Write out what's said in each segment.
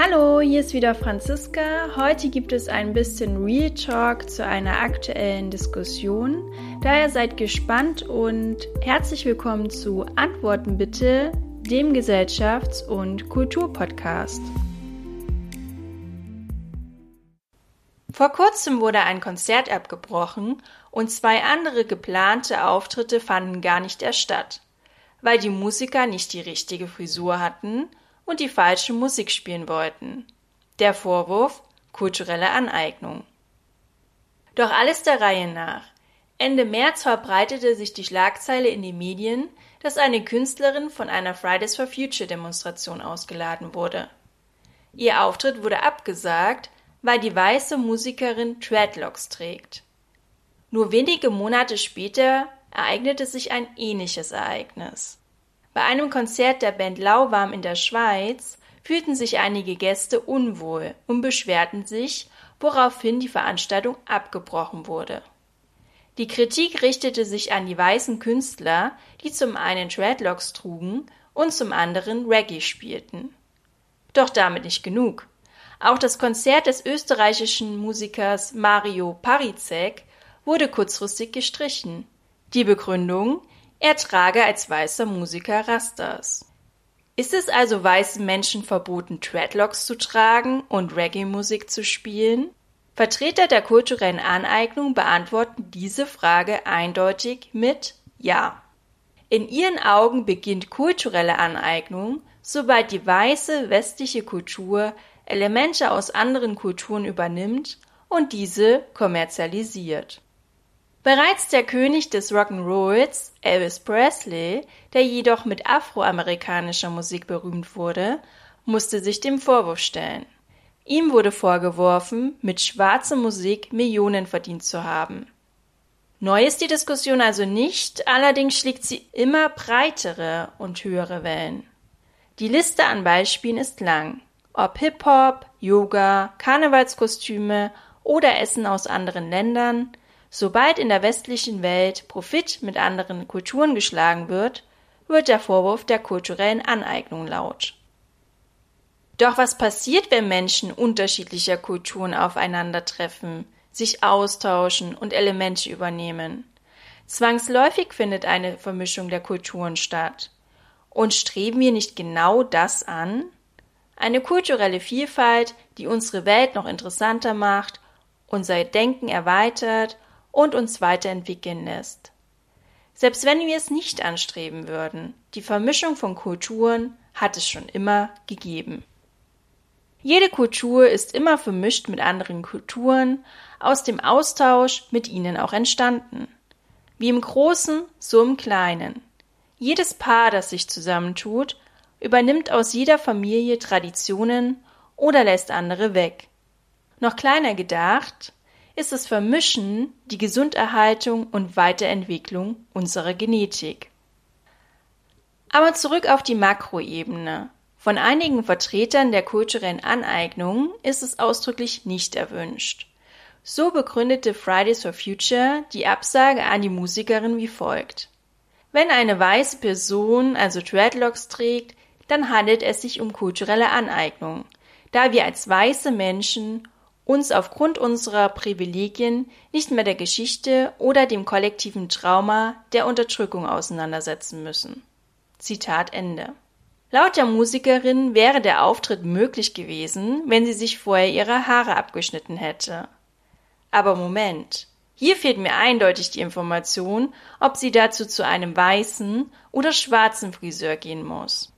Hallo, hier ist wieder Franziska. Heute gibt es ein bisschen Real Talk zu einer aktuellen Diskussion. Daher seid gespannt und herzlich willkommen zu Antworten bitte, dem Gesellschafts- und Kulturpodcast. Vor kurzem wurde ein Konzert abgebrochen und zwei andere geplante Auftritte fanden gar nicht erst statt, weil die Musiker nicht die richtige Frisur hatten und die falsche Musik spielen wollten. Der Vorwurf kulturelle Aneignung. Doch alles der Reihe nach. Ende März verbreitete sich die Schlagzeile in den Medien, dass eine Künstlerin von einer Fridays for Future Demonstration ausgeladen wurde. Ihr Auftritt wurde abgesagt, weil die weiße Musikerin Dreadlocks trägt. Nur wenige Monate später ereignete sich ein ähnliches Ereignis. Bei einem Konzert der Band Lauwarm in der Schweiz fühlten sich einige Gäste unwohl und beschwerten sich, woraufhin die Veranstaltung abgebrochen wurde. Die Kritik richtete sich an die weißen Künstler, die zum einen Dreadlocks trugen und zum anderen Reggae spielten. Doch damit nicht genug. Auch das Konzert des österreichischen Musikers Mario Parizek wurde kurzfristig gestrichen. Die Begründung, er trage als weißer Musiker Rastas. Ist es also weißen Menschen verboten, Dreadlocks zu tragen und Reggae-Musik zu spielen? Vertreter der kulturellen Aneignung beantworten diese Frage eindeutig mit Ja. In ihren Augen beginnt kulturelle Aneignung, sobald die weiße westliche Kultur Elemente aus anderen Kulturen übernimmt und diese kommerzialisiert. Bereits der König des Rock'n'Rolls, Elvis Presley, der jedoch mit afroamerikanischer Musik berühmt wurde, musste sich dem Vorwurf stellen. Ihm wurde vorgeworfen, mit schwarzer Musik Millionen verdient zu haben. Neu ist die Diskussion also nicht, allerdings schlägt sie immer breitere und höhere Wellen. Die Liste an Beispielen ist lang. Ob Hip-Hop, Yoga, Karnevalskostüme oder Essen aus anderen Ländern, Sobald in der westlichen Welt Profit mit anderen Kulturen geschlagen wird, wird der Vorwurf der kulturellen Aneignung laut. Doch was passiert, wenn Menschen unterschiedlicher Kulturen aufeinandertreffen, sich austauschen und Elemente übernehmen? Zwangsläufig findet eine Vermischung der Kulturen statt. Und streben wir nicht genau das an? Eine kulturelle Vielfalt, die unsere Welt noch interessanter macht, unser Denken erweitert und uns weiterentwickeln lässt. Selbst wenn wir es nicht anstreben würden, die Vermischung von Kulturen hat es schon immer gegeben. Jede Kultur ist immer vermischt mit anderen Kulturen, aus dem Austausch mit ihnen auch entstanden. Wie im Großen, so im Kleinen. Jedes Paar, das sich zusammentut, übernimmt aus jeder Familie Traditionen oder lässt andere weg. Noch kleiner gedacht, ist das Vermischen die Gesunderhaltung und Weiterentwicklung unserer Genetik. Aber zurück auf die Makroebene. Von einigen Vertretern der kulturellen Aneignung ist es ausdrücklich nicht erwünscht. So begründete Fridays for Future die Absage an die Musikerin wie folgt. Wenn eine weiße Person also Dreadlocks trägt, dann handelt es sich um kulturelle Aneignung, da wir als weiße Menschen uns aufgrund unserer Privilegien nicht mehr der Geschichte oder dem kollektiven Trauma der Unterdrückung auseinandersetzen müssen. Zitat Ende. Laut der Musikerin wäre der Auftritt möglich gewesen, wenn sie sich vorher ihre Haare abgeschnitten hätte. Aber Moment, hier fehlt mir eindeutig die Information, ob sie dazu zu einem weißen oder schwarzen Friseur gehen muss.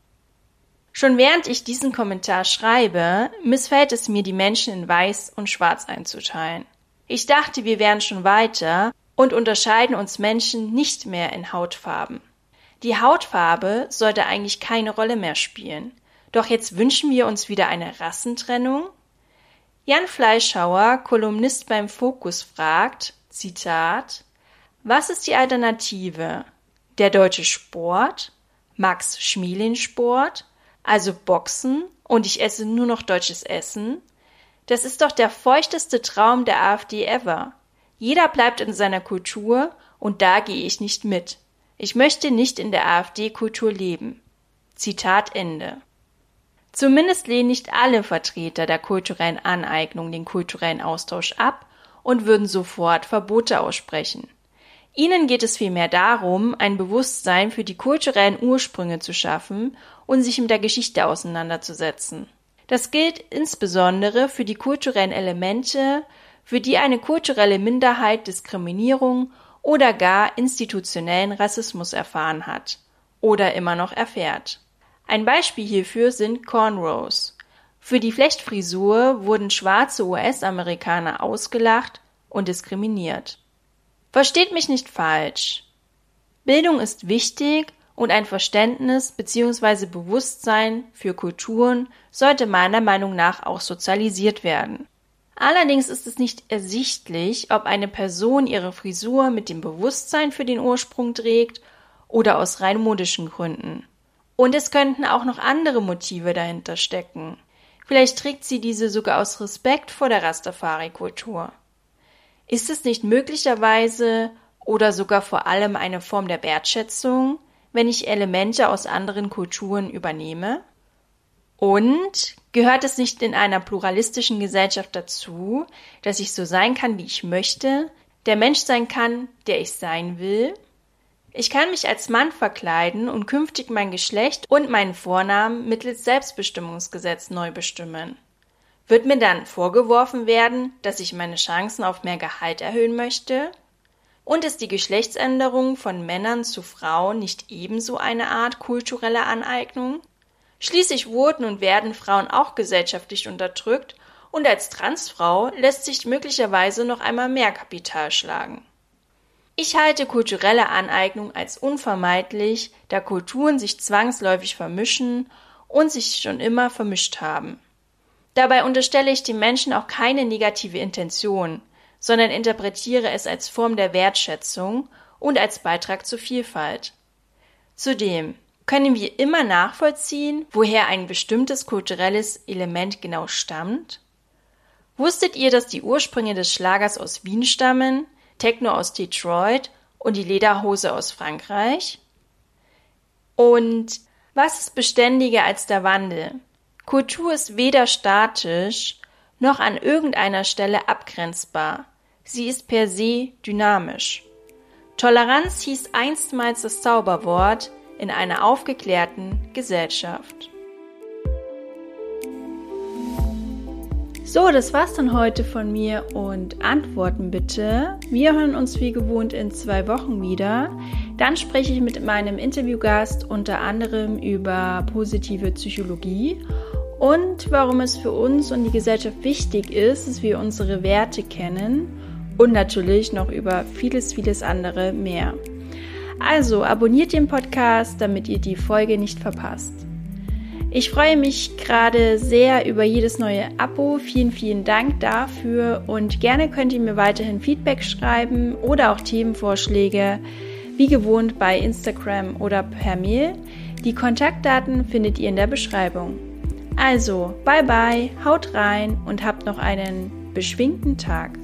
Schon während ich diesen Kommentar schreibe, missfällt es mir, die Menschen in Weiß und Schwarz einzuteilen. Ich dachte, wir wären schon weiter und unterscheiden uns Menschen nicht mehr in Hautfarben. Die Hautfarbe sollte eigentlich keine Rolle mehr spielen. Doch jetzt wünschen wir uns wieder eine Rassentrennung? Jan Fleischhauer, Kolumnist beim Fokus, fragt, Zitat, was ist die Alternative? Der deutsche Sport? Max Schmielin Sport? Also Boxen und ich esse nur noch deutsches Essen, das ist doch der feuchteste Traum der AfD ever. Jeder bleibt in seiner Kultur und da gehe ich nicht mit. Ich möchte nicht in der AfD-Kultur leben. Zitat Ende. Zumindest lehnen nicht alle Vertreter der kulturellen Aneignung den kulturellen Austausch ab und würden sofort Verbote aussprechen. Ihnen geht es vielmehr darum, ein Bewusstsein für die kulturellen Ursprünge zu schaffen und sich mit der Geschichte auseinanderzusetzen. Das gilt insbesondere für die kulturellen Elemente, für die eine kulturelle Minderheit Diskriminierung oder gar institutionellen Rassismus erfahren hat oder immer noch erfährt. Ein Beispiel hierfür sind Cornrows. Für die Flechtfrisur wurden schwarze US-Amerikaner ausgelacht und diskriminiert. Versteht mich nicht falsch. Bildung ist wichtig und ein Verständnis bzw. Bewusstsein für Kulturen sollte meiner Meinung nach auch sozialisiert werden. Allerdings ist es nicht ersichtlich, ob eine Person ihre Frisur mit dem Bewusstsein für den Ursprung trägt oder aus rein modischen Gründen. Und es könnten auch noch andere Motive dahinter stecken. Vielleicht trägt sie diese sogar aus Respekt vor der Rastafari-Kultur. Ist es nicht möglicherweise oder sogar vor allem eine Form der Wertschätzung, wenn ich Elemente aus anderen Kulturen übernehme? Und gehört es nicht in einer pluralistischen Gesellschaft dazu, dass ich so sein kann, wie ich möchte, der Mensch sein kann, der ich sein will? Ich kann mich als Mann verkleiden und künftig mein Geschlecht und meinen Vornamen mittels Selbstbestimmungsgesetz neu bestimmen. Wird mir dann vorgeworfen werden, dass ich meine Chancen auf mehr Gehalt erhöhen möchte? Und ist die Geschlechtsänderung von Männern zu Frauen nicht ebenso eine Art kulturelle Aneignung? Schließlich wurden und werden Frauen auch gesellschaftlich unterdrückt und als Transfrau lässt sich möglicherweise noch einmal mehr Kapital schlagen. Ich halte kulturelle Aneignung als unvermeidlich, da Kulturen sich zwangsläufig vermischen und sich schon immer vermischt haben. Dabei unterstelle ich den Menschen auch keine negative Intention, sondern interpretiere es als Form der Wertschätzung und als Beitrag zur Vielfalt. Zudem können wir immer nachvollziehen, woher ein bestimmtes kulturelles Element genau stammt? Wusstet ihr, dass die Ursprünge des Schlagers aus Wien stammen, Techno aus Detroit und die Lederhose aus Frankreich? Und was ist beständiger als der Wandel? Kultur ist weder statisch noch an irgendeiner Stelle abgrenzbar. Sie ist per se dynamisch. Toleranz hieß einstmals das Zauberwort in einer aufgeklärten Gesellschaft. So, das war's dann heute von mir und Antworten bitte. Wir hören uns wie gewohnt in zwei Wochen wieder. Dann spreche ich mit meinem Interviewgast unter anderem über positive Psychologie und warum es für uns und die Gesellschaft wichtig ist, dass wir unsere Werte kennen und natürlich noch über vieles, vieles andere mehr. Also abonniert den Podcast, damit ihr die Folge nicht verpasst. Ich freue mich gerade sehr über jedes neue Abo. Vielen, vielen Dank dafür und gerne könnt ihr mir weiterhin Feedback schreiben oder auch Themenvorschläge, wie gewohnt bei Instagram oder per Mail. Die Kontaktdaten findet ihr in der Beschreibung. Also, bye bye, haut rein und habt noch einen beschwingten Tag.